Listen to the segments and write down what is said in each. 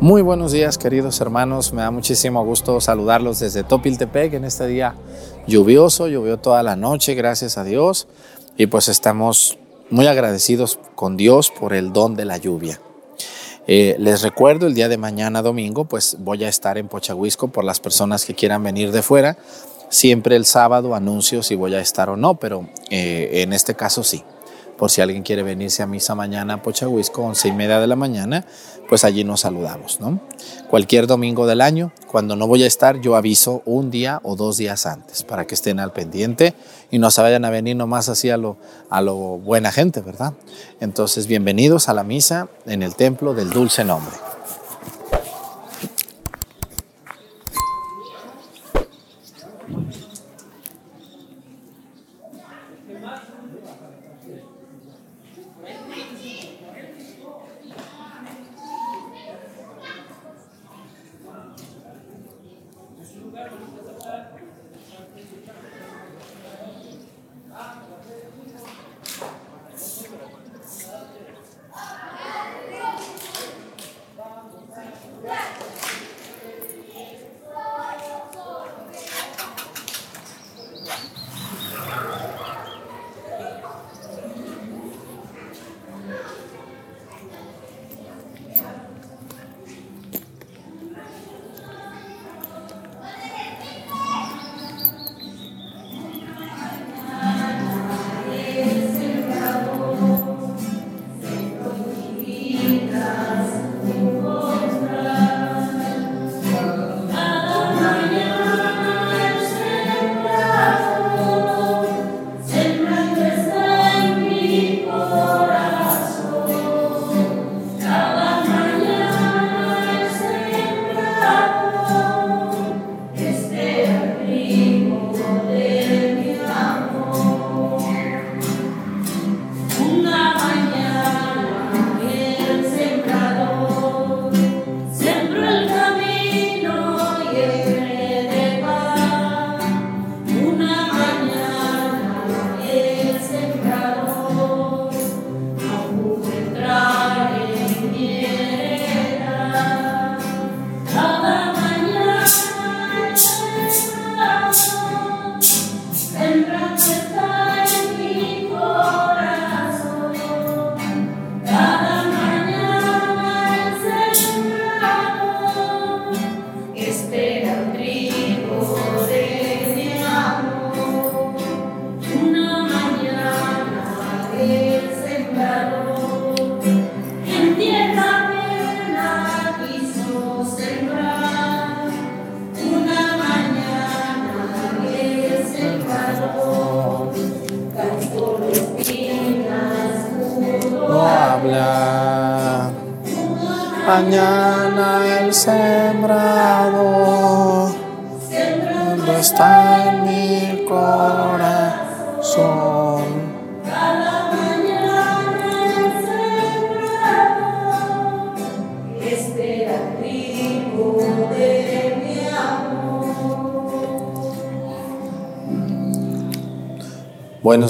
Muy buenos días queridos hermanos, me da muchísimo gusto saludarlos desde Topiltepec en este día lluvioso, llovió toda la noche, gracias a Dios, y pues estamos muy agradecidos con Dios por el don de la lluvia. Eh, les recuerdo, el día de mañana domingo, pues voy a estar en Pochahuisco por las personas que quieran venir de fuera. Siempre el sábado anuncio si voy a estar o no, pero eh, en este caso sí por si alguien quiere venirse a misa mañana a Pochahuisco, once y media de la mañana, pues allí nos saludamos, ¿no? Cualquier domingo del año, cuando no voy a estar, yo aviso un día o dos días antes para que estén al pendiente y no se vayan a venir nomás así a lo, a lo buena gente, ¿verdad? Entonces, bienvenidos a la misa en el templo del dulce nombre.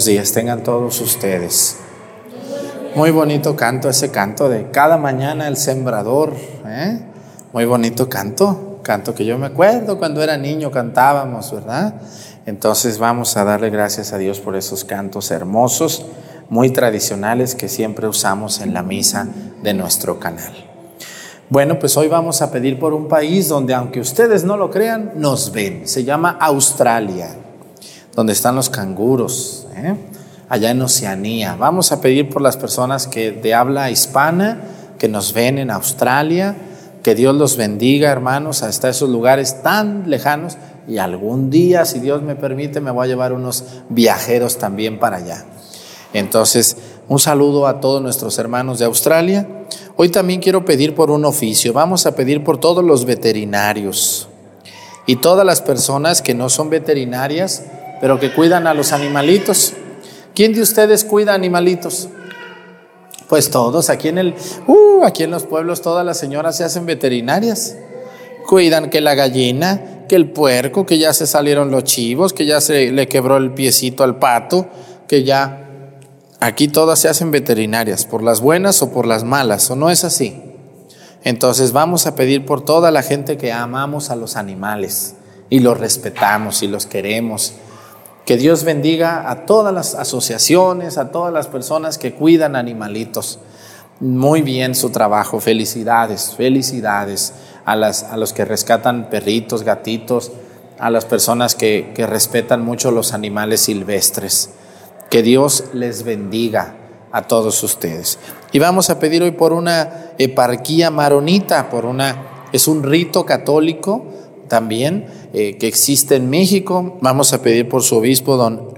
Días, tengan todos ustedes. Muy bonito canto, ese canto de cada mañana el sembrador. ¿eh? Muy bonito canto, canto que yo me acuerdo cuando era niño cantábamos, ¿verdad? Entonces vamos a darle gracias a Dios por esos cantos hermosos, muy tradicionales que siempre usamos en la misa de nuestro canal. Bueno, pues hoy vamos a pedir por un país donde, aunque ustedes no lo crean, nos ven. Se llama Australia donde están los canguros, ¿eh? allá en Oceanía. Vamos a pedir por las personas que de habla hispana, que nos ven en Australia, que Dios los bendiga, hermanos, hasta esos lugares tan lejanos. Y algún día, si Dios me permite, me voy a llevar unos viajeros también para allá. Entonces, un saludo a todos nuestros hermanos de Australia. Hoy también quiero pedir por un oficio. Vamos a pedir por todos los veterinarios y todas las personas que no son veterinarias, pero que cuidan a los animalitos. ¿Quién de ustedes cuida animalitos? Pues todos, aquí en el, uh, aquí en los pueblos todas las señoras se hacen veterinarias. Cuidan que la gallina, que el puerco, que ya se salieron los chivos, que ya se le quebró el piecito al pato, que ya aquí todas se hacen veterinarias, por las buenas o por las malas, ¿o no es así? Entonces vamos a pedir por toda la gente que amamos a los animales y los respetamos y los queremos. Que Dios bendiga a todas las asociaciones, a todas las personas que cuidan animalitos. Muy bien su trabajo, felicidades, felicidades a, las, a los que rescatan perritos, gatitos, a las personas que, que respetan mucho los animales silvestres. Que Dios les bendiga a todos ustedes. Y vamos a pedir hoy por una eparquía maronita, por una, es un rito católico también eh, que existe en México. Vamos a pedir por su obispo, don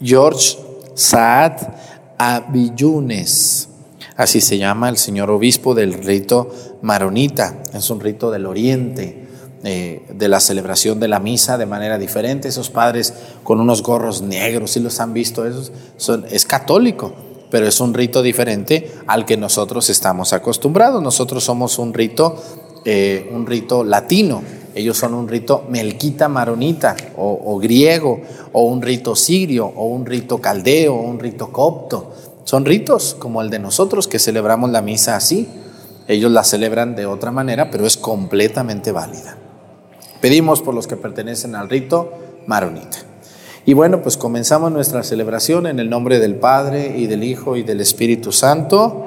George Saad Avillunes. Así se llama el señor obispo del rito maronita. Es un rito del oriente. Eh, de la celebración de la misa de manera diferente, esos padres con unos gorros negros, si los han visto, esos son, es católico, pero es un rito diferente al que nosotros estamos acostumbrados. Nosotros somos un rito, eh, un rito latino, ellos son un rito melquita maronita o, griego, o un rito sirio, o un rito caldeo, o un rito copto. Son ritos como el de nosotros que celebramos la misa así. Ellos la celebran de otra manera, pero es completamente válida. Pedimos por los que pertenecen al rito maronita. Y bueno, pues comenzamos nuestra celebración en el nombre del Padre y del Hijo y del Espíritu Santo.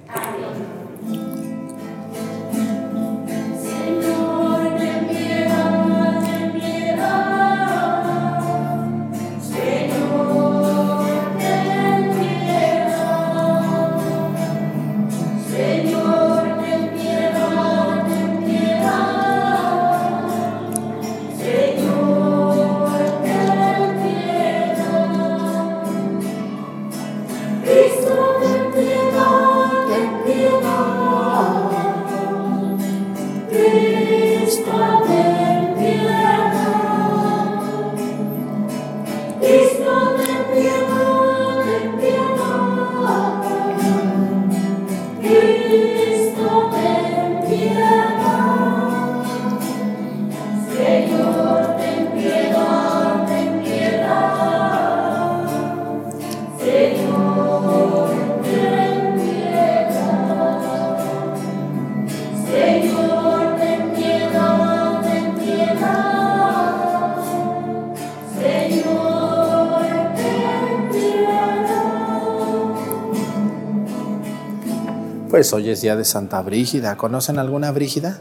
Pues hoy es día de Santa Brígida. ¿Conocen alguna Brígida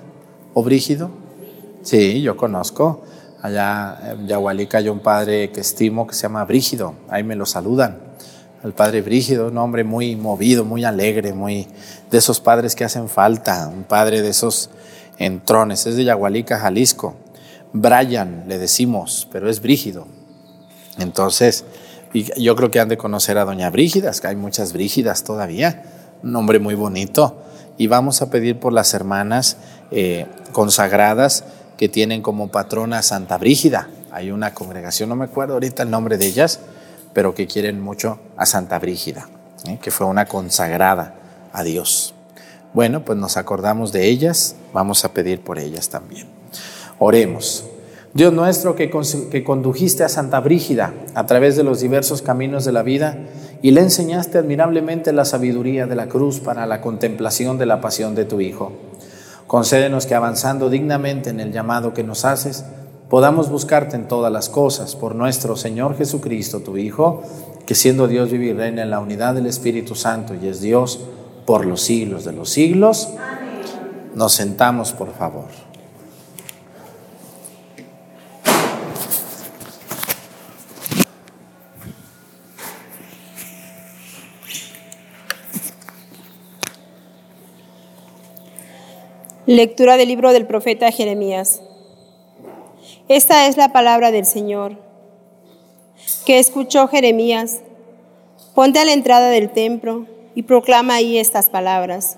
o Brígido? Sí, yo conozco. Allá en Yahualica hay un padre que estimo que se llama Brígido. Ahí me lo saludan. El padre Brígido, un hombre muy movido, muy alegre, muy de esos padres que hacen falta. Un padre de esos entrones. Es de Yahualica, Jalisco. Brian le decimos, pero es Brígido. Entonces, yo creo que han de conocer a Doña Brígida, que hay muchas Brígidas todavía nombre muy bonito. Y vamos a pedir por las hermanas eh, consagradas que tienen como patrona Santa Brígida. Hay una congregación, no me acuerdo ahorita el nombre de ellas, pero que quieren mucho a Santa Brígida, ¿eh? que fue una consagrada a Dios. Bueno, pues nos acordamos de ellas, vamos a pedir por ellas también. Oremos. Dios nuestro que, que condujiste a Santa Brígida a través de los diversos caminos de la vida, y le enseñaste admirablemente la sabiduría de la cruz para la contemplación de la pasión de tu Hijo. Concédenos que avanzando dignamente en el llamado que nos haces, podamos buscarte en todas las cosas por nuestro Señor Jesucristo, tu Hijo, que siendo Dios vive y reina en la unidad del Espíritu Santo y es Dios por los siglos de los siglos. Nos sentamos, por favor. Lectura del libro del profeta Jeremías. Esta es la palabra del Señor que escuchó Jeremías. Ponte a la entrada del templo y proclama ahí estas palabras.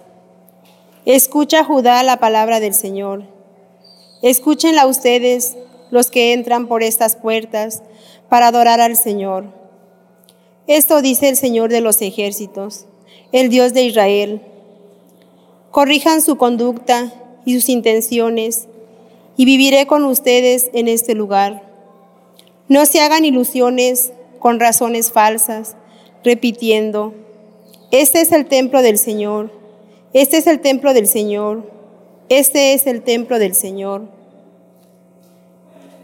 Escucha Judá la palabra del Señor. Escúchenla ustedes, los que entran por estas puertas, para adorar al Señor. Esto dice el Señor de los ejércitos, el Dios de Israel. Corrijan su conducta y sus intenciones, y viviré con ustedes en este lugar. No se hagan ilusiones con razones falsas, repitiendo, este es el templo del Señor, este es el templo del Señor, este es el templo del Señor.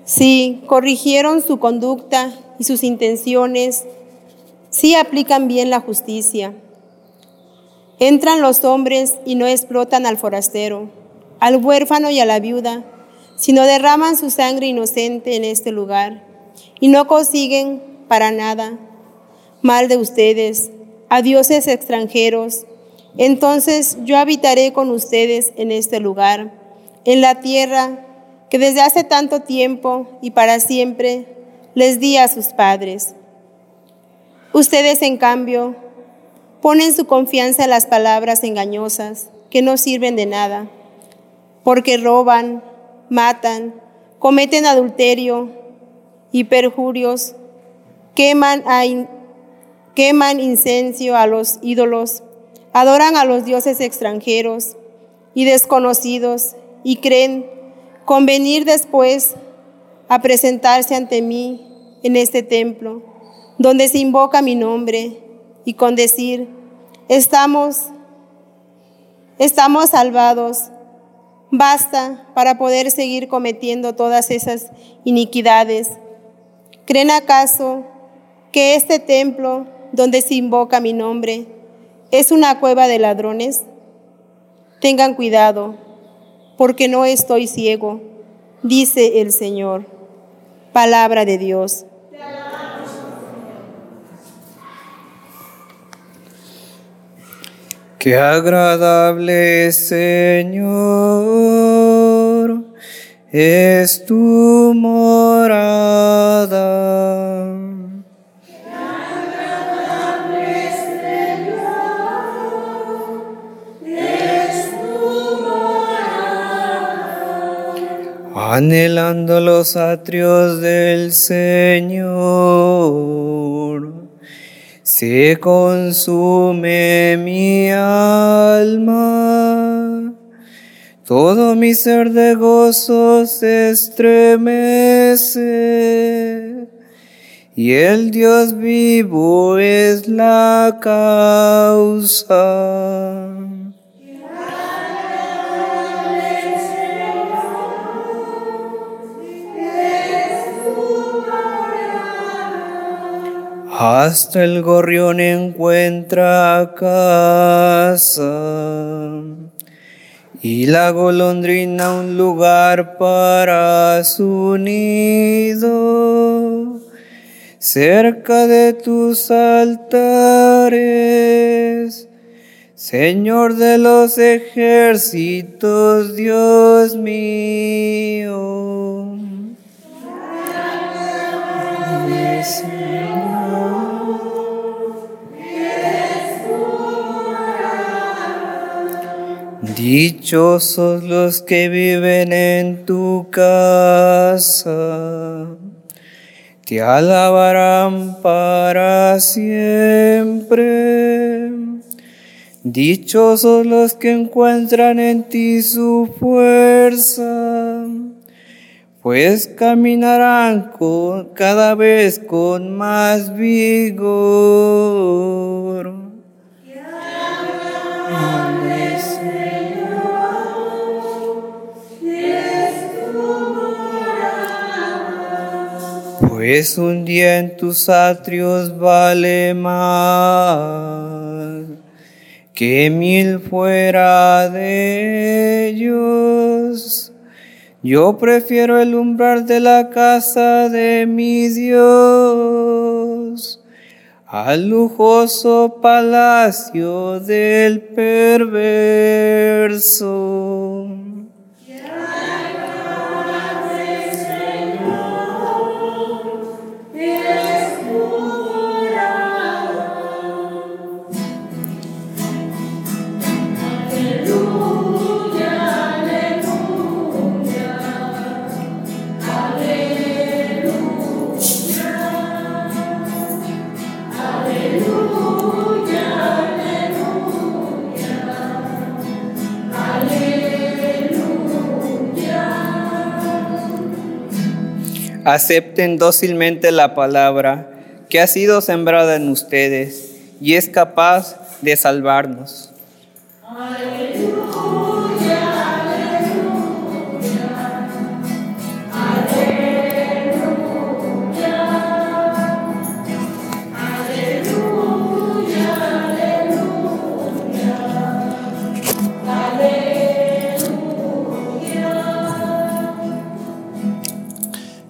Si corrigieron su conducta y sus intenciones, si aplican bien la justicia. Entran los hombres y no explotan al forastero al huérfano y a la viuda, sino derraman su sangre inocente en este lugar y no consiguen para nada mal de ustedes, a dioses extranjeros. Entonces yo habitaré con ustedes en este lugar, en la tierra que desde hace tanto tiempo y para siempre les di a sus padres. Ustedes, en cambio, ponen su confianza en las palabras engañosas que no sirven de nada porque roban, matan, cometen adulterio y perjurios, queman, queman incencio a los ídolos, adoran a los dioses extranjeros y desconocidos y creen convenir después a presentarse ante mí en este templo, donde se invoca mi nombre, y con decir, estamos, estamos salvados basta para poder seguir cometiendo todas esas iniquidades. ¿Creen acaso que este templo donde se invoca mi nombre es una cueva de ladrones? Tengan cuidado, porque no estoy ciego, dice el Señor. Palabra de Dios. Qué agradable, Señor, es tu morada. Qué agradable, Señor, es tu morada. Anhelando los atrios del Señor se consume mi alma, todo mi ser de gozo se estremece, y el Dios vivo es la causa. Hasta el gorrión encuentra casa y la golondrina un lugar para su nido cerca de tus altares. Señor de los ejércitos, Dios mío. Dichosos los que viven en tu casa, te alabarán para siempre. Dichosos los que encuentran en ti su fuerza, pues caminarán con, cada vez con más vigor. Pues un día en tus atrios vale más que mil fuera de ellos. Yo prefiero el umbral de la casa de mi Dios al lujoso palacio del perverso. Acepten dócilmente la palabra que ha sido sembrada en ustedes y es capaz de salvarnos.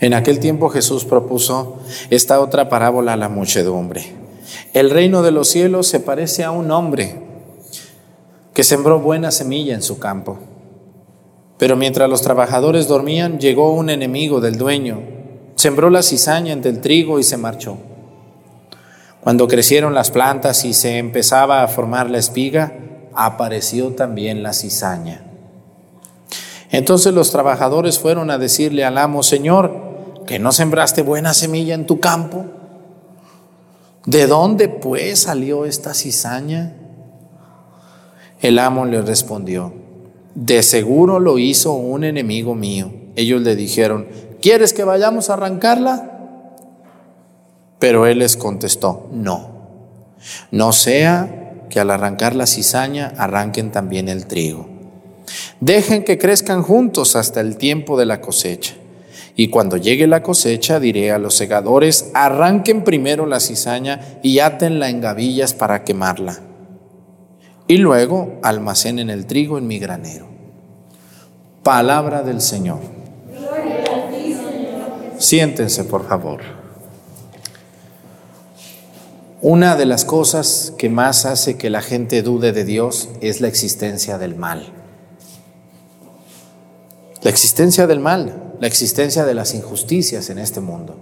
En aquel tiempo Jesús propuso esta otra parábola a la muchedumbre. El reino de los cielos se parece a un hombre que sembró buena semilla en su campo. Pero mientras los trabajadores dormían, llegó un enemigo del dueño, sembró la cizaña entre el trigo y se marchó. Cuando crecieron las plantas y se empezaba a formar la espiga, apareció también la cizaña. Entonces los trabajadores fueron a decirle al amo, Señor, que no sembraste buena semilla en tu campo. ¿De dónde pues salió esta cizaña? El amo le respondió, de seguro lo hizo un enemigo mío. Ellos le dijeron, ¿quieres que vayamos a arrancarla? Pero él les contestó, no, no sea que al arrancar la cizaña arranquen también el trigo. Dejen que crezcan juntos hasta el tiempo de la cosecha. Y cuando llegue la cosecha, diré a los segadores, arranquen primero la cizaña y átenla en gavillas para quemarla. Y luego almacenen el trigo en mi granero. Palabra del Señor. Siéntense, por favor. Una de las cosas que más hace que la gente dude de Dios es la existencia del mal. La existencia del mal la existencia de las injusticias en este mundo.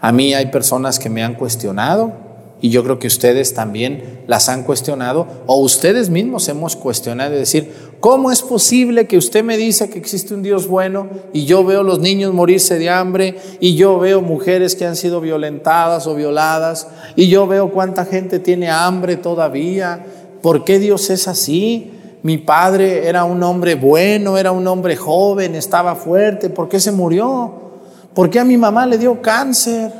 A mí hay personas que me han cuestionado y yo creo que ustedes también las han cuestionado o ustedes mismos hemos cuestionado y decir, ¿cómo es posible que usted me dice que existe un Dios bueno y yo veo los niños morirse de hambre y yo veo mujeres que han sido violentadas o violadas y yo veo cuánta gente tiene hambre todavía? ¿Por qué Dios es así? Mi padre era un hombre bueno, era un hombre joven, estaba fuerte. ¿Por qué se murió? ¿Por qué a mi mamá le dio cáncer?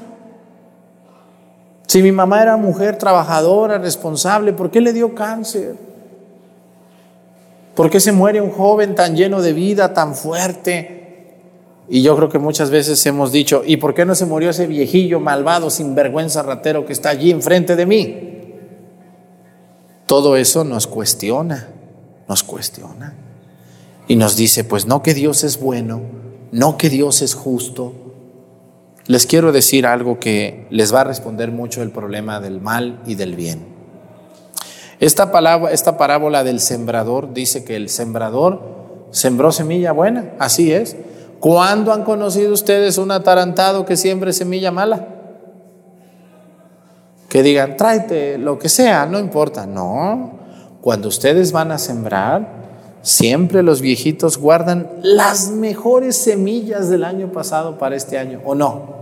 Si mi mamá era mujer trabajadora, responsable, ¿por qué le dio cáncer? ¿Por qué se muere un joven tan lleno de vida, tan fuerte? Y yo creo que muchas veces hemos dicho, ¿y por qué no se murió ese viejillo malvado, sinvergüenza, ratero que está allí enfrente de mí? Todo eso nos cuestiona nos cuestiona y nos dice, pues no que Dios es bueno, no que Dios es justo. Les quiero decir algo que les va a responder mucho el problema del mal y del bien. Esta, palabra, esta parábola del sembrador dice que el sembrador sembró semilla buena, así es. ¿Cuándo han conocido ustedes un atarantado que siembre semilla mala? Que digan, tráete lo que sea, no importa. No, cuando ustedes van a sembrar, siempre los viejitos guardan las mejores semillas del año pasado para este año, ¿o no?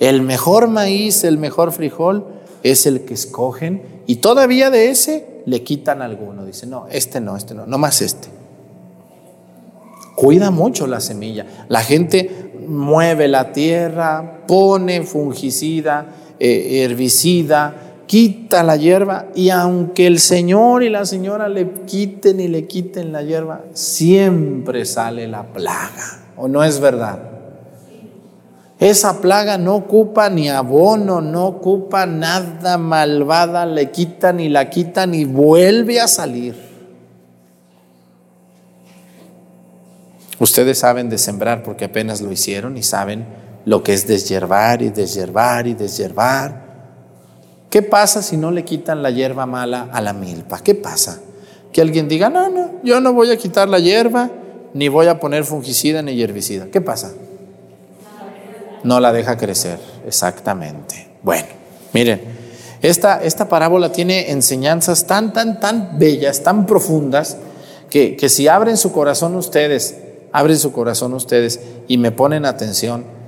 El mejor maíz, el mejor frijol es el que escogen y todavía de ese le quitan alguno. Dicen, no, este no, este no, no más este. Cuida mucho la semilla. La gente mueve la tierra, pone fungicida, eh, herbicida, quita la hierba y aunque el Señor y la señora le quiten y le quiten la hierba, siempre sale la plaga. ¿O no es verdad? Esa plaga no ocupa ni abono, no ocupa nada malvada, le quitan y la quitan y vuelve a salir. Ustedes saben de sembrar porque apenas lo hicieron y saben lo que es deshiervar y deshiervar y deshiervar. ¿Qué pasa si no le quitan la hierba mala a la milpa? ¿Qué pasa? Que alguien diga, no, no, yo no voy a quitar la hierba, ni voy a poner fungicida ni herbicida. ¿Qué pasa? no la deja crecer, exactamente. Bueno, miren, esta, esta parábola tiene enseñanzas tan, tan, tan bellas, tan profundas, que, que si abren su corazón ustedes, abren su corazón ustedes y me ponen atención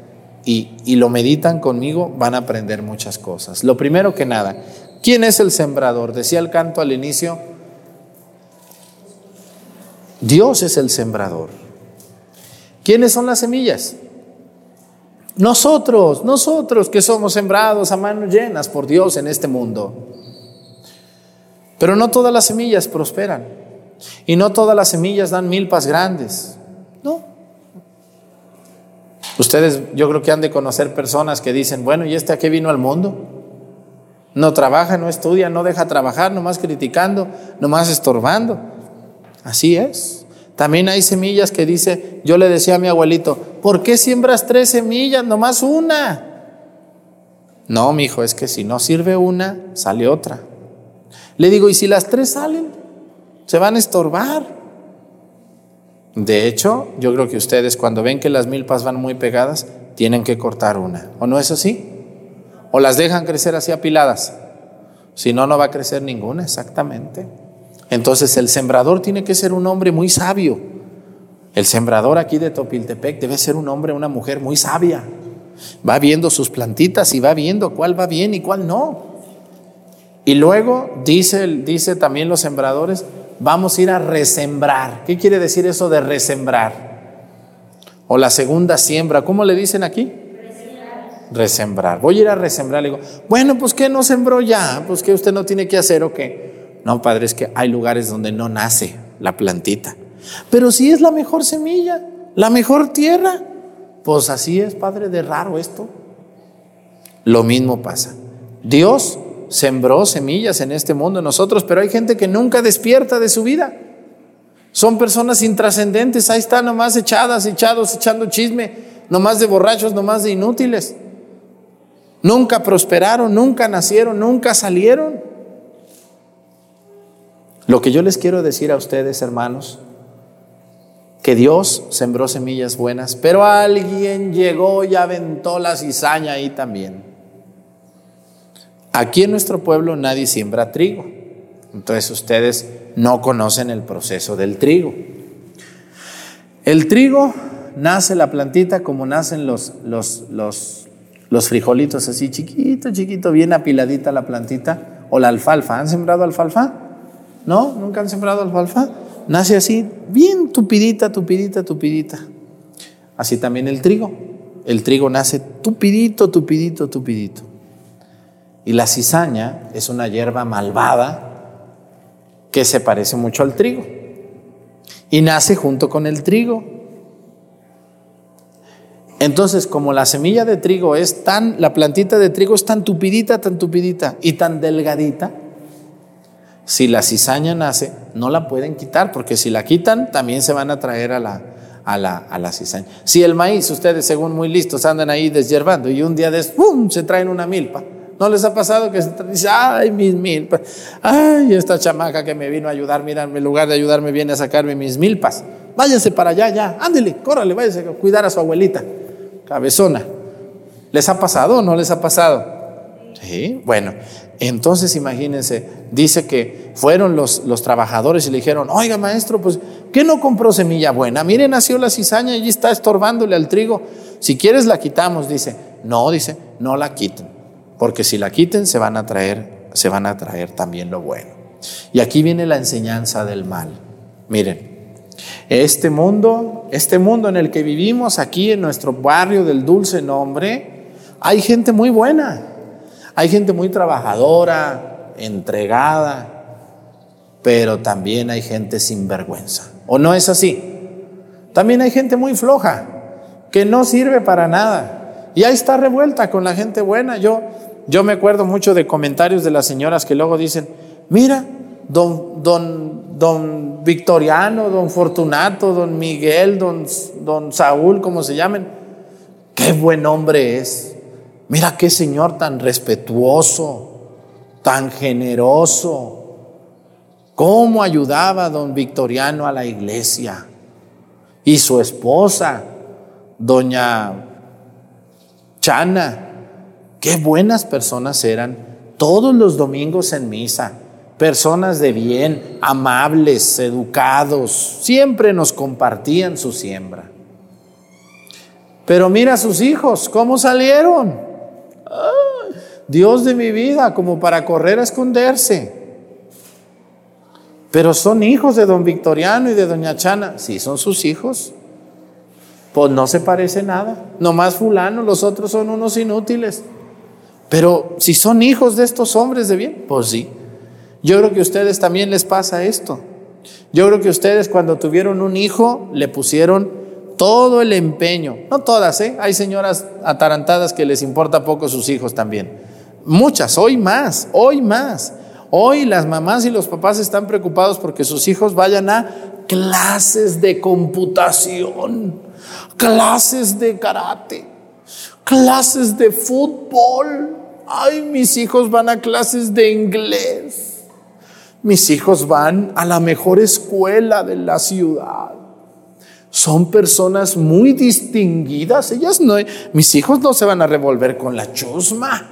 y, y lo meditan conmigo, van a aprender muchas cosas. Lo primero que nada, ¿quién es el sembrador? Decía el canto al inicio, Dios es el sembrador. ¿Quiénes son las semillas? Nosotros, nosotros que somos sembrados a manos llenas por Dios en este mundo. Pero no todas las semillas prosperan y no todas las semillas dan milpas grandes. Ustedes yo creo que han de conocer personas que dicen, bueno, ¿y este a qué vino al mundo? No trabaja, no estudia, no deja trabajar, nomás criticando, nomás estorbando. Así es. También hay semillas que dice, yo le decía a mi abuelito, ¿por qué siembras tres semillas, nomás una? No, mi hijo, es que si no sirve una, sale otra. Le digo, ¿y si las tres salen? Se van a estorbar. De hecho, yo creo que ustedes cuando ven que las milpas van muy pegadas, tienen que cortar una. ¿O no es así? ¿O las dejan crecer así apiladas? Si no, no va a crecer ninguna, exactamente. Entonces el sembrador tiene que ser un hombre muy sabio. El sembrador aquí de Topiltepec debe ser un hombre, una mujer muy sabia. Va viendo sus plantitas y va viendo cuál va bien y cuál no. Y luego dice, dice también los sembradores, vamos a ir a resembrar. ¿Qué quiere decir eso de resembrar? O la segunda siembra, ¿cómo le dicen aquí? Resembrar. Voy a ir a resembrar. Le digo, bueno, pues que no sembró ya, pues que usted no tiene que hacer o qué. No, padre, es que hay lugares donde no nace la plantita. Pero si es la mejor semilla, la mejor tierra, pues así es, padre, de raro esto. Lo mismo pasa. Dios sembró semillas en este mundo nosotros, pero hay gente que nunca despierta de su vida. Son personas intrascendentes, ahí están nomás echadas, echados, echando chisme, nomás de borrachos, nomás de inútiles. Nunca prosperaron, nunca nacieron, nunca salieron. Lo que yo les quiero decir a ustedes, hermanos, que Dios sembró semillas buenas, pero alguien llegó y aventó la cizaña ahí también. Aquí en nuestro pueblo nadie siembra trigo, entonces ustedes no conocen el proceso del trigo. El trigo nace la plantita como nacen los, los, los, los frijolitos así chiquito, chiquito, bien apiladita la plantita, o la alfalfa. ¿Han sembrado alfalfa? ¿No? ¿Nunca han sembrado alfalfa? Nace así, bien tupidita, tupidita, tupidita. Así también el trigo. El trigo nace tupidito, tupidito, tupidito. Y la cizaña es una hierba malvada que se parece mucho al trigo. Y nace junto con el trigo. Entonces, como la semilla de trigo es tan, la plantita de trigo es tan tupidita, tan tupidita y tan delgadita, si la cizaña nace, no la pueden quitar, porque si la quitan, también se van a traer a la, a la, a la cizaña. Si el maíz, ustedes según muy listos, andan ahí deshiervando y un día de ¡pum! se traen una milpa. ¿No les ha pasado que dice, ay, mis milpas, ay, esta chamaca que me vino a ayudar, mira, en lugar de ayudarme viene a sacarme mis milpas? Váyanse para allá, ya, ándele, córrale, váyase a cuidar a su abuelita, cabezona. ¿Les ha pasado o no les ha pasado? Sí, bueno, entonces imagínense, dice que fueron los, los trabajadores y le dijeron, oiga maestro, pues, ¿qué no compró semilla buena? Mire, nació la cizaña y está estorbándole al trigo. Si quieres la quitamos, dice. No, dice, no la quiten, porque si la quiten se van a traer, se van a traer también lo bueno. Y aquí viene la enseñanza del mal. Miren, este mundo, este mundo en el que vivimos aquí en nuestro barrio del dulce nombre, hay gente muy buena hay gente muy trabajadora, entregada, pero también hay gente sin vergüenza. ¿O no es así? También hay gente muy floja, que no sirve para nada. Y ahí está revuelta con la gente buena. Yo, yo me acuerdo mucho de comentarios de las señoras que luego dicen, mira, don, don, don Victoriano, don Fortunato, don Miguel, don, don Saúl, como se llamen, qué buen hombre es. Mira qué Señor tan respetuoso, tan generoso. ¿Cómo ayudaba don Victoriano a la iglesia? Y su esposa, doña Chana, qué buenas personas eran, todos los domingos en misa, personas de bien, amables, educados, siempre nos compartían su siembra. Pero mira a sus hijos, ¿cómo salieron? Dios de mi vida, como para correr a esconderse. Pero son hijos de don Victoriano y de doña Chana. Sí, son sus hijos. Pues no se parece nada. Nomás fulano, los otros son unos inútiles. Pero si son hijos de estos hombres de bien, pues sí. Yo creo que a ustedes también les pasa esto. Yo creo que ustedes cuando tuvieron un hijo le pusieron todo el empeño. No todas, ¿eh? Hay señoras atarantadas que les importa poco sus hijos también. Muchas, hoy más, hoy más. Hoy las mamás y los papás están preocupados porque sus hijos vayan a clases de computación, clases de karate, clases de fútbol. Ay, mis hijos van a clases de inglés. Mis hijos van a la mejor escuela de la ciudad. Son personas muy distinguidas. Ellas no, mis hijos no se van a revolver con la chusma.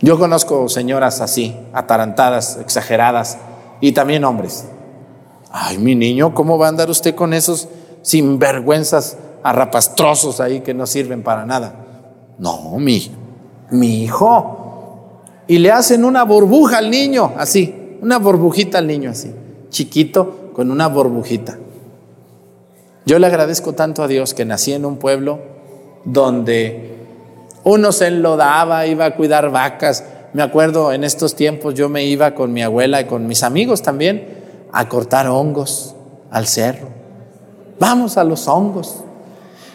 Yo conozco señoras así, atarantadas, exageradas, y también hombres. Ay, mi niño, ¿cómo va a andar usted con esos sinvergüenzas arrapastrosos ahí que no sirven para nada? No, mi, mi hijo, y le hacen una burbuja al niño, así, una burbujita al niño, así, chiquito, con una burbujita. Yo le agradezco tanto a Dios que nací en un pueblo donde uno se enlodaba, iba a cuidar vacas. Me acuerdo en estos tiempos yo me iba con mi abuela y con mis amigos también a cortar hongos al cerro. Vamos a los hongos.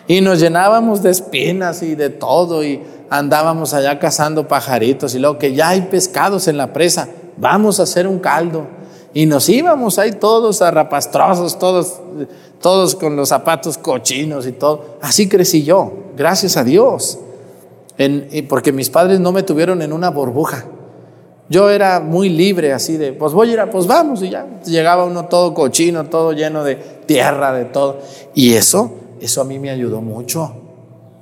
Y nos llenábamos de espinas y de todo y andábamos allá cazando pajaritos y luego que ya hay pescados en la presa, vamos a hacer un caldo. Y nos íbamos ahí todos arrapastrosos, todos, todos con los zapatos cochinos y todo. Así crecí yo, gracias a Dios. porque mis padres no me tuvieron en una burbuja. Yo era muy libre así de, pues voy a ir a, pues vamos y ya. Llegaba uno todo cochino, todo lleno de tierra, de todo. Y eso, eso a mí me ayudó mucho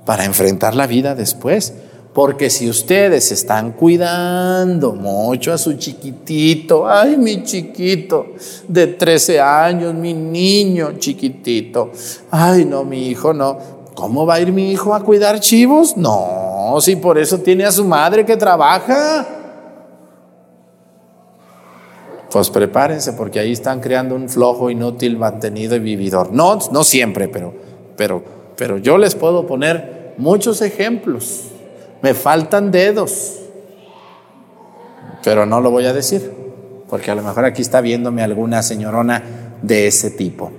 para enfrentar la vida después. Porque si ustedes están cuidando mucho a su chiquitito, ay, mi chiquito de 13 años, mi niño chiquitito, ay, no, mi hijo no, ¿cómo va a ir mi hijo a cuidar chivos? No, si por eso tiene a su madre que trabaja. Pues prepárense porque ahí están creando un flojo, inútil, mantenido y vividor. No, no siempre, pero, pero, pero yo les puedo poner muchos ejemplos. Me faltan dedos, pero no lo voy a decir, porque a lo mejor aquí está viéndome alguna señorona de ese tipo.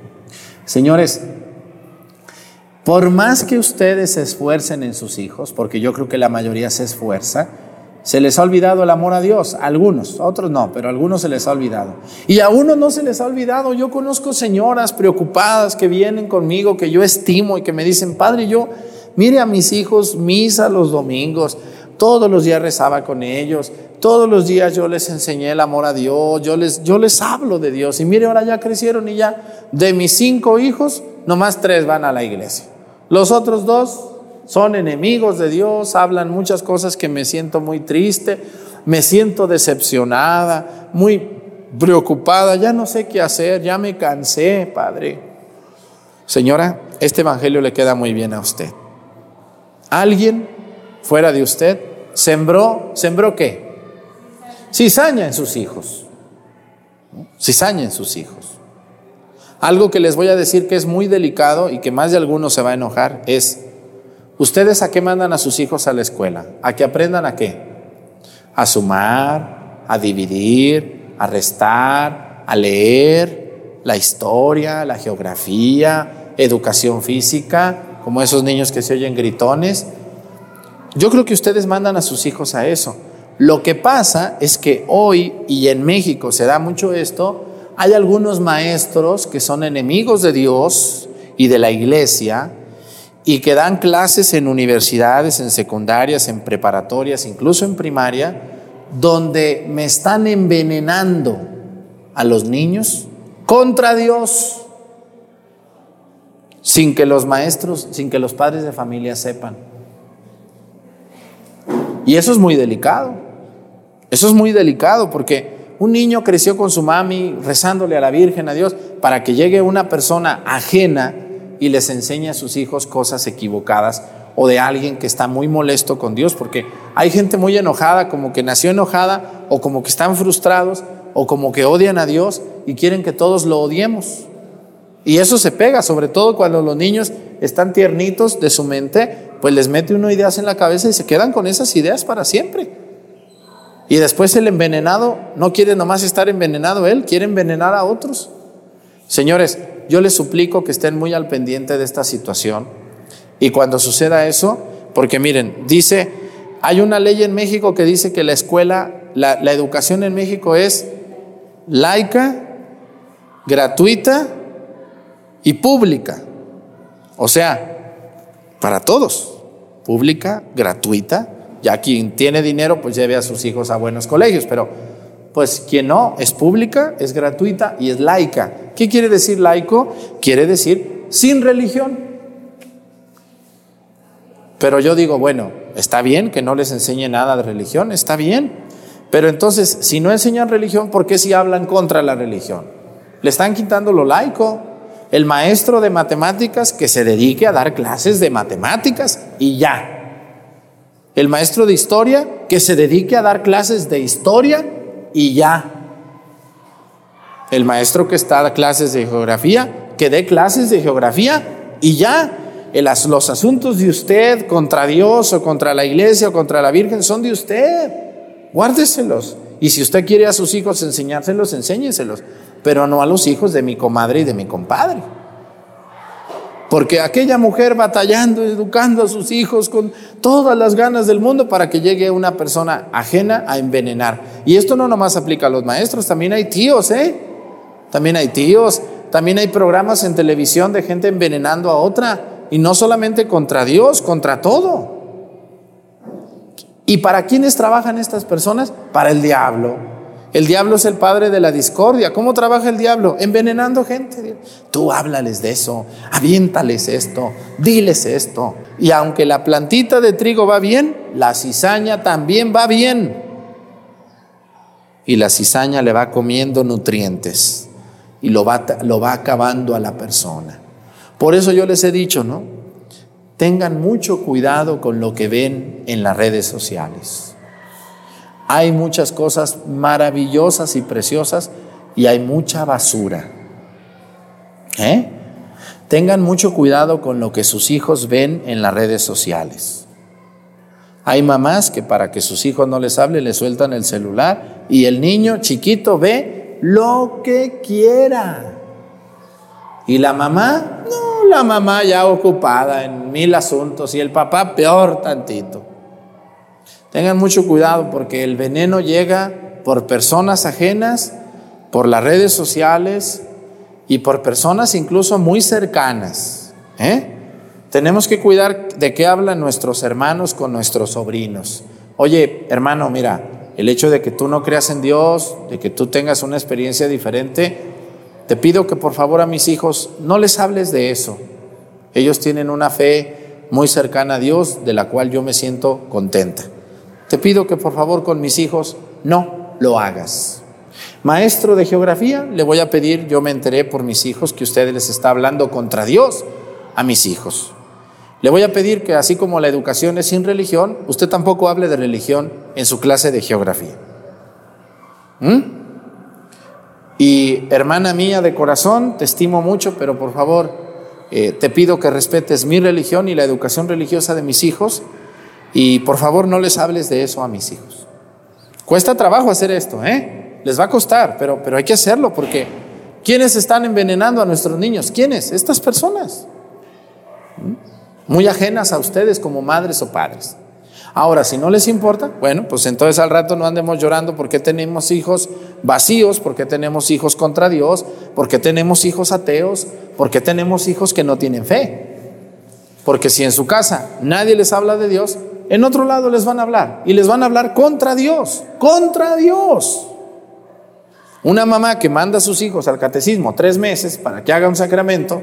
Señores, por más que ustedes se esfuercen en sus hijos, porque yo creo que la mayoría se esfuerza, se les ha olvidado el amor a Dios, algunos, otros no, pero a algunos se les ha olvidado. Y a uno no se les ha olvidado. Yo conozco señoras preocupadas que vienen conmigo, que yo estimo y que me dicen, Padre, yo Mire a mis hijos, misa los domingos, todos los días rezaba con ellos, todos los días yo les enseñé el amor a Dios, yo les, yo les hablo de Dios. Y mire, ahora ya crecieron y ya de mis cinco hijos, nomás tres van a la iglesia. Los otros dos son enemigos de Dios, hablan muchas cosas que me siento muy triste, me siento decepcionada, muy preocupada, ya no sé qué hacer, ya me cansé, Padre. Señora, este Evangelio le queda muy bien a usted. Alguien fuera de usted sembró, ¿sembró qué? Cizaña en sus hijos. Cizaña en sus hijos. Algo que les voy a decir que es muy delicado y que más de alguno se va a enojar es, ¿ustedes a qué mandan a sus hijos a la escuela? ¿A que aprendan a qué? A sumar, a dividir, a restar, a leer la historia, la geografía, educación física, como esos niños que se oyen gritones. Yo creo que ustedes mandan a sus hijos a eso. Lo que pasa es que hoy, y en México se da mucho esto, hay algunos maestros que son enemigos de Dios y de la iglesia y que dan clases en universidades, en secundarias, en preparatorias, incluso en primaria, donde me están envenenando a los niños contra Dios. sin que los maestros, sin que los padres de familia sepan. Y eso es muy delicado. Eso es muy delicado porque un niño creció con su mami rezándole a la Virgen, a Dios, para que llegue una persona ajena y les enseñe a sus hijos cosas equivocadas o de alguien que está muy molesto con Dios, porque hay gente muy enojada, como que nació enojada o como que están frustrados o como que odian a Dios y quieren que todos lo odiemos. Y eso se pega, sobre todo cuando los niños están tiernitos de su mente, pues les mete uno ideas en la cabeza y se quedan con esas ideas para siempre. Y después el envenenado no quiere nomás estar envenenado él, quiere envenenar a otros. Señores, yo les suplico que estén muy al pendiente de esta situación. Y cuando suceda eso, porque miren, dice, hay una ley en México que dice que la escuela, la, educación en México es laica, gratuita y pública. O sea, para todos, pública, gratuita. Ya quien tiene dinero, pues lleve a sus hijos a buenos colegios, pero pues quien no, es pública, es gratuita y es laica. ¿Qué quiere decir laico? Quiere decir sin religión. Pero yo digo, bueno, está bien que no les enseñe nada de religión, está bien. Pero entonces, si no enseñan religión, ¿por qué si hablan contra la religión? Le están quitando lo laico el maestro de matemáticas que se dedique a dar clases de matemáticas y ya. El maestro de historia que se dedique a dar clases de historia y ya. El maestro que está a clases de geografía, que dé clases de geografía y ya. los asuntos de usted contra Dios o contra la iglesia o contra la Virgen son de usted. Guárdeselos. Y si usted quiere a sus hijos enseñárselos, enséñeselos pero no a los hijos de mi comadre y de mi compadre. Porque aquella mujer batallando, educando a sus hijos con todas las ganas del mundo para que llegue una persona ajena a envenenar. Y esto no nomás aplica a los maestros, también hay tíos, ¿eh? También hay tíos, también hay programas en televisión de gente envenenando a otra. Y no solamente contra Dios, contra todo. ¿Y para quiénes trabajan estas personas? Para el diablo. El diablo es el padre de la discordia. ¿Cómo trabaja el diablo? Envenenando gente. Tú háblales de eso, aviéntales esto, diles esto. Y aunque la plantita de trigo va bien, la cizaña también va bien. Y la cizaña le va comiendo nutrientes y lo va, lo va acabando a la persona. Por eso yo les he dicho, ¿no? Tengan mucho cuidado con lo que ven en las redes sociales. Hay muchas cosas maravillosas y preciosas y hay mucha basura. ¿Eh? Tengan mucho cuidado con lo que sus hijos ven en las redes sociales. Hay mamás que para que sus hijos no les hable, le sueltan el celular y el niño chiquito ve lo que quiera. Y la mamá, no, la mamá ya ocupada en mil asuntos y el papá peor tantito. Tengan mucho cuidado porque el veneno llega por personas ajenas, por las redes sociales y por personas incluso muy cercanas. ¿eh? Tenemos que cuidar de qué hablan nuestros hermanos con nuestros sobrinos. Oye, hermano, mira, el hecho de que tú no creas en Dios, de que tú tengas una experiencia diferente, te pido que por favor a mis hijos no les hables de eso. Ellos tienen una fe muy cercana a Dios de la cual yo me siento contenta. Te pido que por favor con mis hijos no lo hagas. Maestro de geografía, le voy a pedir, yo me enteré por mis hijos que usted les está hablando contra Dios a mis hijos. Le voy a pedir que así como la educación es sin religión, usted tampoco hable de religión en su clase de geografía. ¿Mm? Y hermana mía de corazón, te estimo mucho, pero por favor, eh, te pido que respetes mi religión y la educación religiosa de mis hijos y por favor no les hables de eso a mis hijos. Cuesta trabajo hacer esto, ¿eh? Les va a costar, pero, pero hay que hacerlo porque ¿quiénes están envenenando a nuestros niños? ¿Quiénes? Estas personas. ¿Mm? Muy ajenas a ustedes como madres o padres. Ahora, si no les importa, bueno, pues entonces al rato no andemos llorando porque tenemos hijos vacíos, porque tenemos hijos contra Dios, porque tenemos hijos ateos, porque tenemos hijos que no tienen fe. Porque si en su casa nadie les habla de Dios, en otro lado les van a hablar y les van a hablar contra Dios, contra Dios. Una mamá que manda a sus hijos al catecismo tres meses para que haga un sacramento,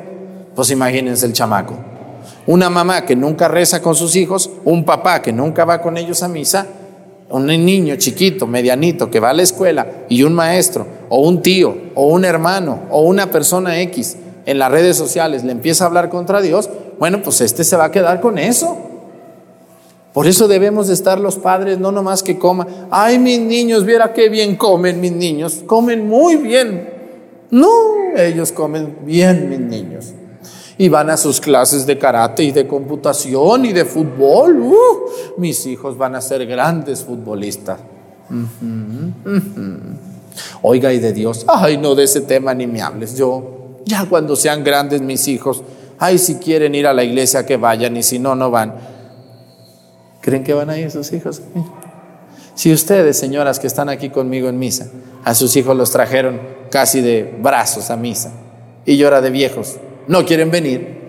Pues imagínense el chamaco. Una mamá que nunca reza con sus hijos, un papá que nunca va con ellos a misa, un niño chiquito, medianito, que va a la escuela y un maestro, o un tío, o un hermano, o una persona X en las redes sociales le empieza a hablar contra Dios, bueno, pues este se va a quedar con eso. Por eso debemos de estar los padres, no nomás que coman. Ay, mis niños, viera qué bien comen mis niños. Comen muy bien. No, ellos comen bien mis niños. Y van a sus clases de karate y de computación y de fútbol. Uh, mis hijos van a ser grandes futbolistas. Oiga, y de Dios, ay, no de ese tema ni me hables. Yo, ya cuando sean grandes mis hijos, ay, si quieren ir a la iglesia que vayan y si no, no van. ¿Creen que van a ir sus hijos? Si ustedes, señoras que están aquí conmigo en misa, a sus hijos los trajeron casi de brazos a misa y llora de viejos, no quieren venir.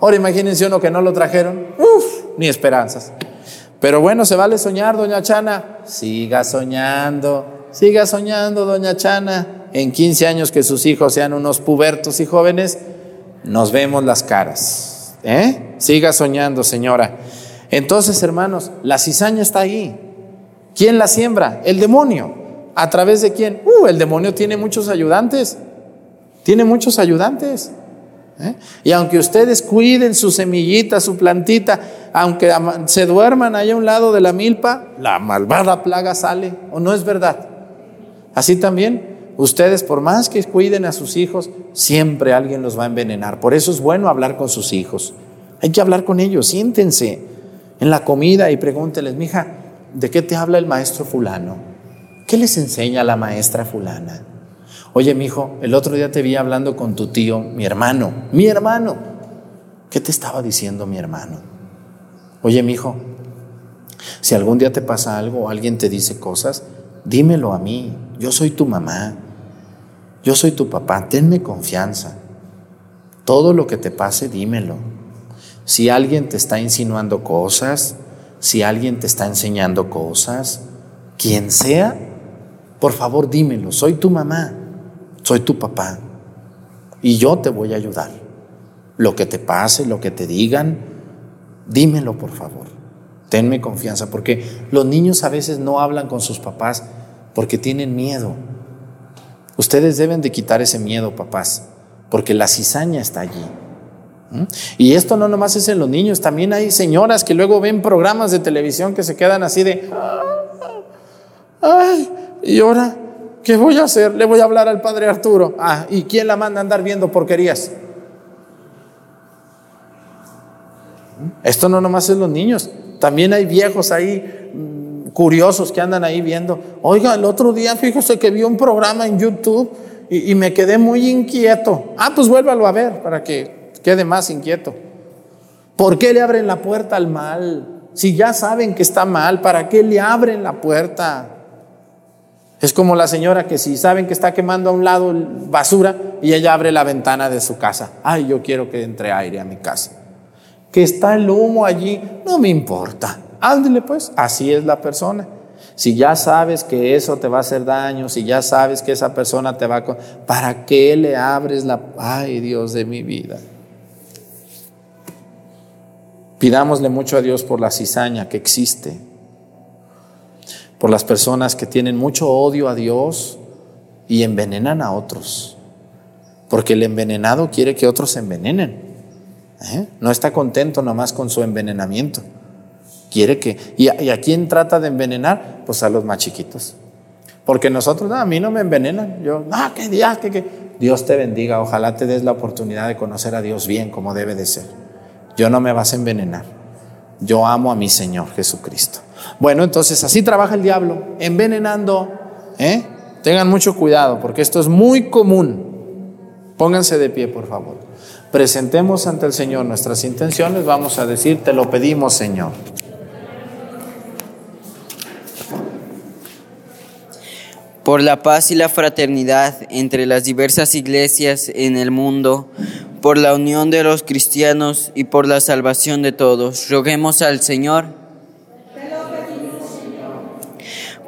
Ahora imagínense uno que no lo trajeron, uff, ni esperanzas. Pero bueno, se vale soñar, doña Chana. Siga soñando, siga soñando, doña Chana. En 15 años que sus hijos sean unos pubertos y jóvenes, nos vemos las caras. ¿Eh? Siga soñando, señora. Entonces, hermanos, la cizaña está ahí. ¿Quién la siembra? El demonio. ¿A través de quién? Uh, el demonio tiene muchos ayudantes. Tiene muchos ayudantes. ¿Eh? Y aunque ustedes cuiden su semillita, su plantita, aunque se duerman ahí a un lado de la milpa, la malvada plaga sale. ¿O no es verdad? Así también, ustedes por más que cuiden a sus hijos, siempre alguien los va a envenenar. Por eso es bueno hablar con sus hijos. Hay que hablar con ellos, siéntense en la comida y pregúnteles, mija, ¿de qué te habla el maestro fulano? ¿Qué les enseña la maestra fulana? Oye, mi hijo, el otro día te vi hablando con tu tío, mi hermano, mi hermano. ¿Qué te estaba diciendo mi hermano? Oye, mi hijo, si algún día te pasa algo alguien te dice cosas, dímelo a mí. Yo soy tu mamá. Yo soy tu papá. Tenme confianza. Todo lo que te pase, dímelo. Si alguien te está insinuando cosas, si alguien te está enseñando cosas, quien sea, por favor dímelo, soy tu mamá, soy tu papá y yo te voy a ayudar. Lo que te pase, lo que te digan, dímelo por favor. Tenme confianza, porque los niños a veces no hablan con sus papás porque tienen miedo. Ustedes deben de quitar ese miedo, papás, porque la cizaña está allí. Y esto no nomás es en los niños, también hay señoras que luego ven programas de televisión que se quedan así de, ay, y ahora, ¿qué voy a hacer? Le voy a hablar al padre Arturo. Ah, ¿y quién la manda a andar viendo porquerías? Esto no nomás es los niños, también hay viejos ahí mm, curiosos que andan ahí viendo. Oiga, el otro día fíjese que vi un programa en YouTube y, y me quedé muy inquieto. Ah, pues vuélvalo a ver para que quede más inquieto. ¿Por qué le abren la puerta al mal? Si ya saben que está mal, ¿para qué le abren la puerta? Es como la señora que si saben que está quemando a un lado basura y ella abre la ventana de su casa. Ay, yo quiero que entre aire a mi casa. Que está el humo allí, no me importa. Ándele pues, así es la persona. Si ya sabes que eso te va a hacer daño, si ya sabes que esa persona te va a... ¿Para qué le abres la... Ay, Dios de mi vida? Pidámosle mucho a Dios por la cizaña que existe, por las personas que tienen mucho odio a Dios y envenenan a otros, porque el envenenado quiere que otros se envenenen. ¿eh? No está contento nomás con su envenenamiento. Quiere que... ¿Y a, quién trata de envenenar? Pues a los más chiquitos. Porque nosotros, a mí no me envenenan. Yo, ah, qué día, que, que. Dios te bendiga. Ojalá te des la oportunidad de conocer a Dios bien como debe de ser. Yo no me vas a envenenar. Yo amo a mi Señor Jesucristo. Bueno, entonces así trabaja el diablo, envenenando. ¿eh? Tengan mucho cuidado porque esto es muy común. Pónganse de pie, por favor. Presentemos ante el Señor nuestras intenciones. Vamos a decir, te lo pedimos, Señor. Por la paz y la fraternidad entre las diversas iglesias en el mundo, por la unión de los cristianos y por la salvación de todos. Roguemos al Señor.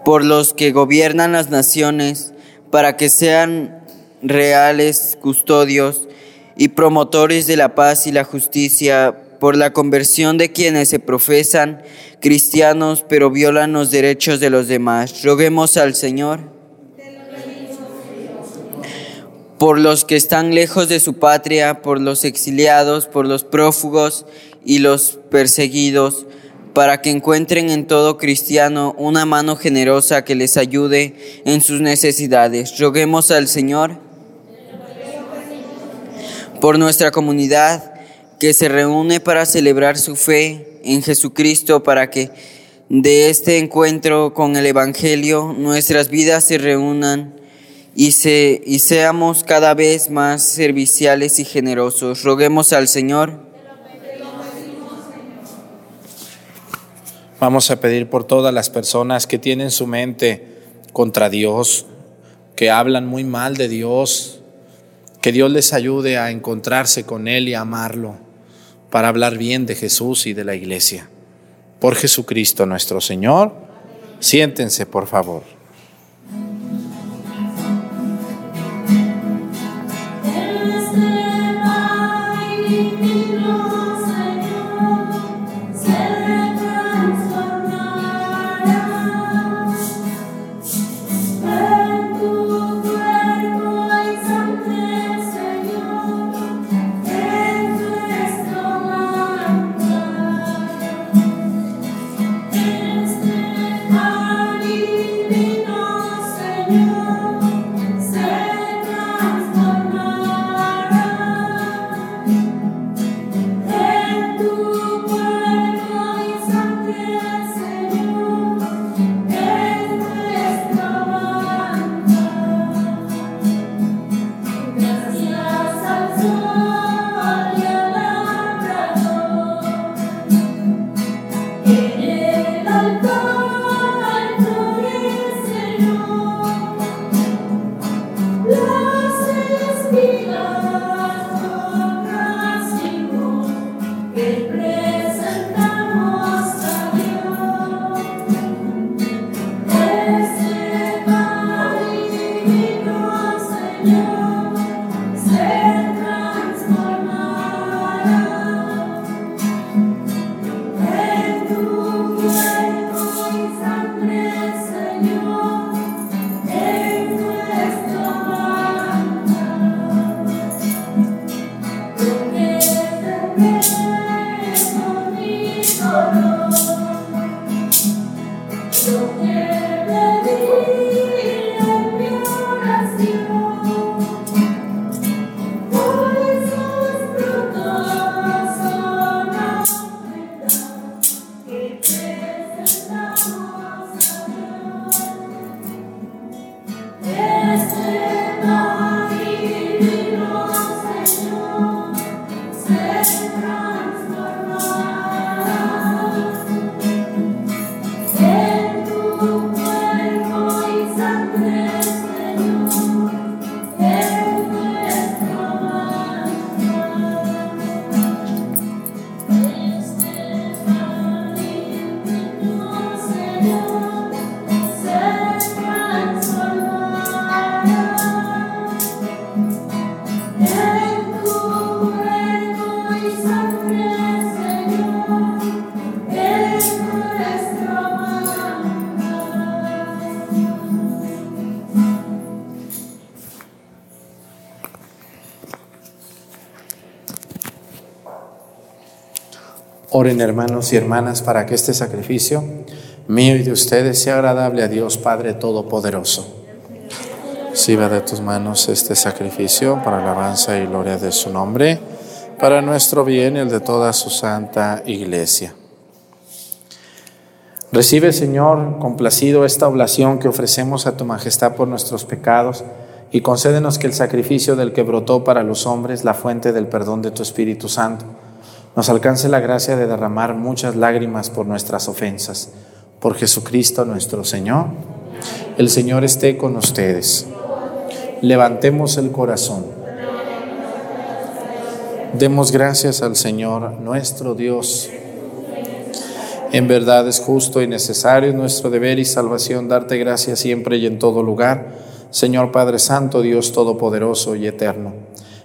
Por los que gobiernan las naciones, para que sean reales custodios y promotores de la paz y la justicia, por la conversión de quienes se profesan cristianos pero violan los derechos de los demás. Roguemos al Señor. Por los que están lejos de su patria, por los exiliados, por los prófugos y los perseguidos, para que encuentren en todo cristiano una mano generosa que les ayude en sus necesidades. Roguemos al Señor por nuestra comunidad que se reúne para celebrar su fe en Jesucristo, para que de este encuentro con el Evangelio nuestras vidas se reúnan y, se, y seamos cada vez más serviciales y generosos. Roguemos al Señor. Vamos a pedir por todas las personas que tienen su mente contra Dios, que hablan muy mal de Dios, que Dios les ayude a encontrarse con Él y a amarlo, para hablar bien de Jesús y de la iglesia. Por Jesucristo nuestro Señor, siéntense por favor. love. Hermanos y hermanas para que este sacrificio mío y de ustedes sea agradable a Dios Padre Todopoderoso. Reciba de tus manos este sacrificio para la alabanza y gloria de su nombre, para nuestro bien y el de toda su santa iglesia. Recibe, Señor, complacido esta oblación que ofrecemos a tu majestad por nuestros pecados y concédenos que el sacrificio del que brotó para los hombres la fuente del perdón de tu Espíritu Santo nos alcance la gracia de derramar muchas lágrimas por nuestras ofensas. Por Jesucristo nuestro Señor. El Señor esté con ustedes. Levantemos el corazón. Demos gracias al Señor nuestro Dios. En verdad es justo y necesario nuestro deber y salvación darte gracias siempre y en todo lugar, Señor Padre Santo, Dios Todopoderoso y Eterno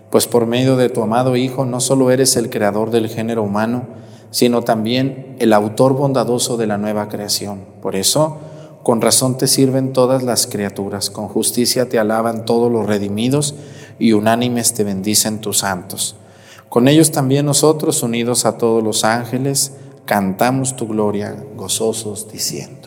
pues por medio de tu amado Hijo no solo eres el creador del género humano, sino también el autor bondadoso de la nueva creación. Por eso, con razón te sirven todas las criaturas, con justicia te alaban todos los redimidos y unánimes te bendicen tus santos. Con ellos también nosotros, unidos a todos los ángeles, cantamos tu gloria gozosos diciendo.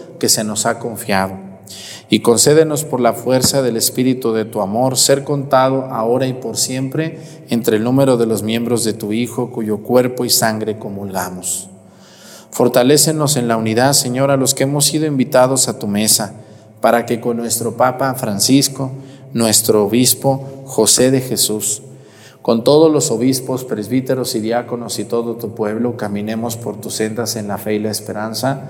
que se nos ha confiado. Y concédenos por la fuerza del Espíritu de tu amor ser contado ahora y por siempre entre el número de los miembros de tu Hijo, cuyo cuerpo y sangre comulgamos. Fortalécenos en la unidad, Señor, a los que hemos sido invitados a tu mesa, para que con nuestro Papa Francisco, nuestro Obispo José de Jesús, con todos los obispos, presbíteros y diáconos y todo tu pueblo, caminemos por tus sendas en la fe y la esperanza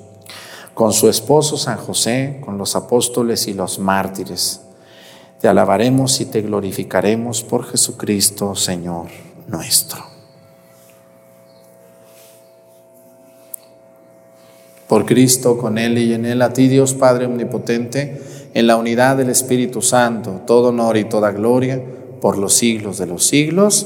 con su esposo San José, con los apóstoles y los mártires. Te alabaremos y te glorificaremos por Jesucristo, Señor nuestro. Por Cristo, con Él y en Él, a ti Dios Padre Omnipotente, en la unidad del Espíritu Santo, todo honor y toda gloria por los siglos de los siglos.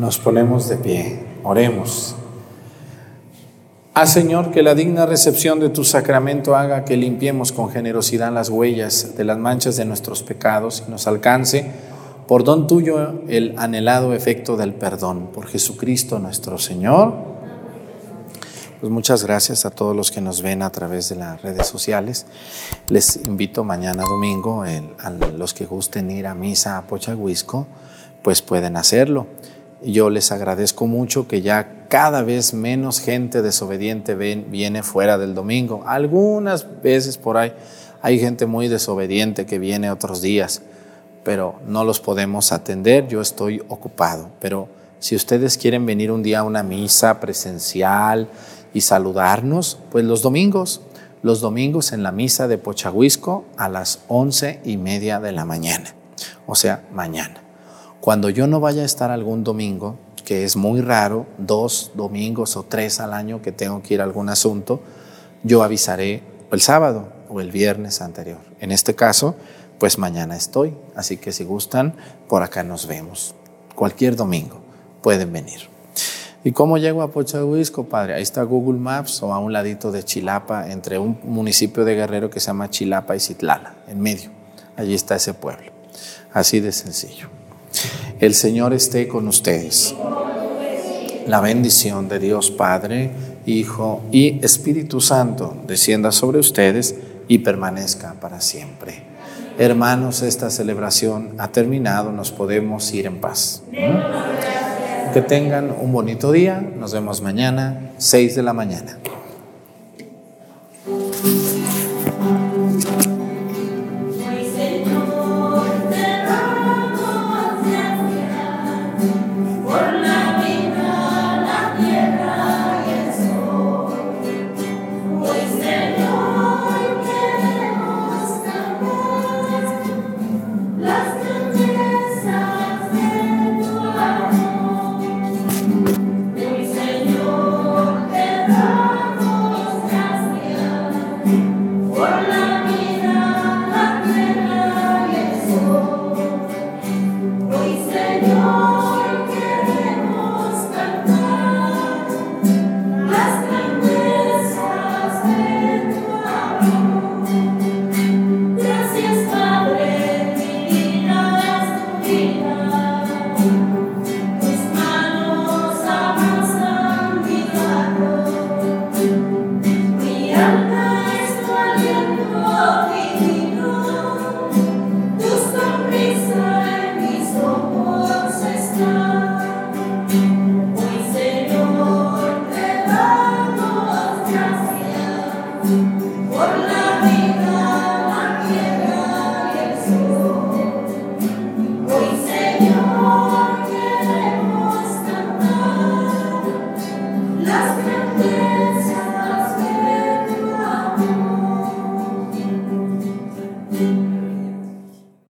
Nos ponemos de pie, oremos. Ah, Señor, que la digna recepción de tu sacramento haga que limpiemos con generosidad las huellas de las manchas de nuestros pecados y nos alcance, por don tuyo, el anhelado efecto del perdón. Por Jesucristo nuestro Señor. Pues muchas gracias a todos los que nos ven a través de las redes sociales. Les invito mañana domingo, a los que gusten ir a misa a Pochahuisco, pues pueden hacerlo. Yo les agradezco mucho que ya cada vez menos gente desobediente viene fuera del domingo. Algunas veces por ahí hay gente muy desobediente que viene otros días, pero no los podemos atender. Yo estoy ocupado. Pero si ustedes quieren venir un día a una misa presencial y saludarnos, pues los domingos, los domingos en la misa de Pochahuisco a las once y media de la mañana, o sea, mañana. Cuando yo no vaya a estar algún domingo, que es muy raro, dos domingos o tres al año que tengo que ir a algún asunto, yo avisaré el sábado o el viernes anterior. En este caso, pues mañana estoy, así que si gustan, por acá nos vemos. Cualquier domingo pueden venir. ¿Y cómo llego a Pochahuisco, padre? Ahí está Google Maps o a un ladito de Chilapa, entre un municipio de Guerrero que se llama Chilapa y Citlala, en medio. Allí está ese pueblo. Así de sencillo. El Señor esté con ustedes. La bendición de Dios Padre, Hijo y Espíritu Santo descienda sobre ustedes y permanezca para siempre. Hermanos, esta celebración ha terminado, nos podemos ir en paz. Que tengan un bonito día, nos vemos mañana, 6 de la mañana.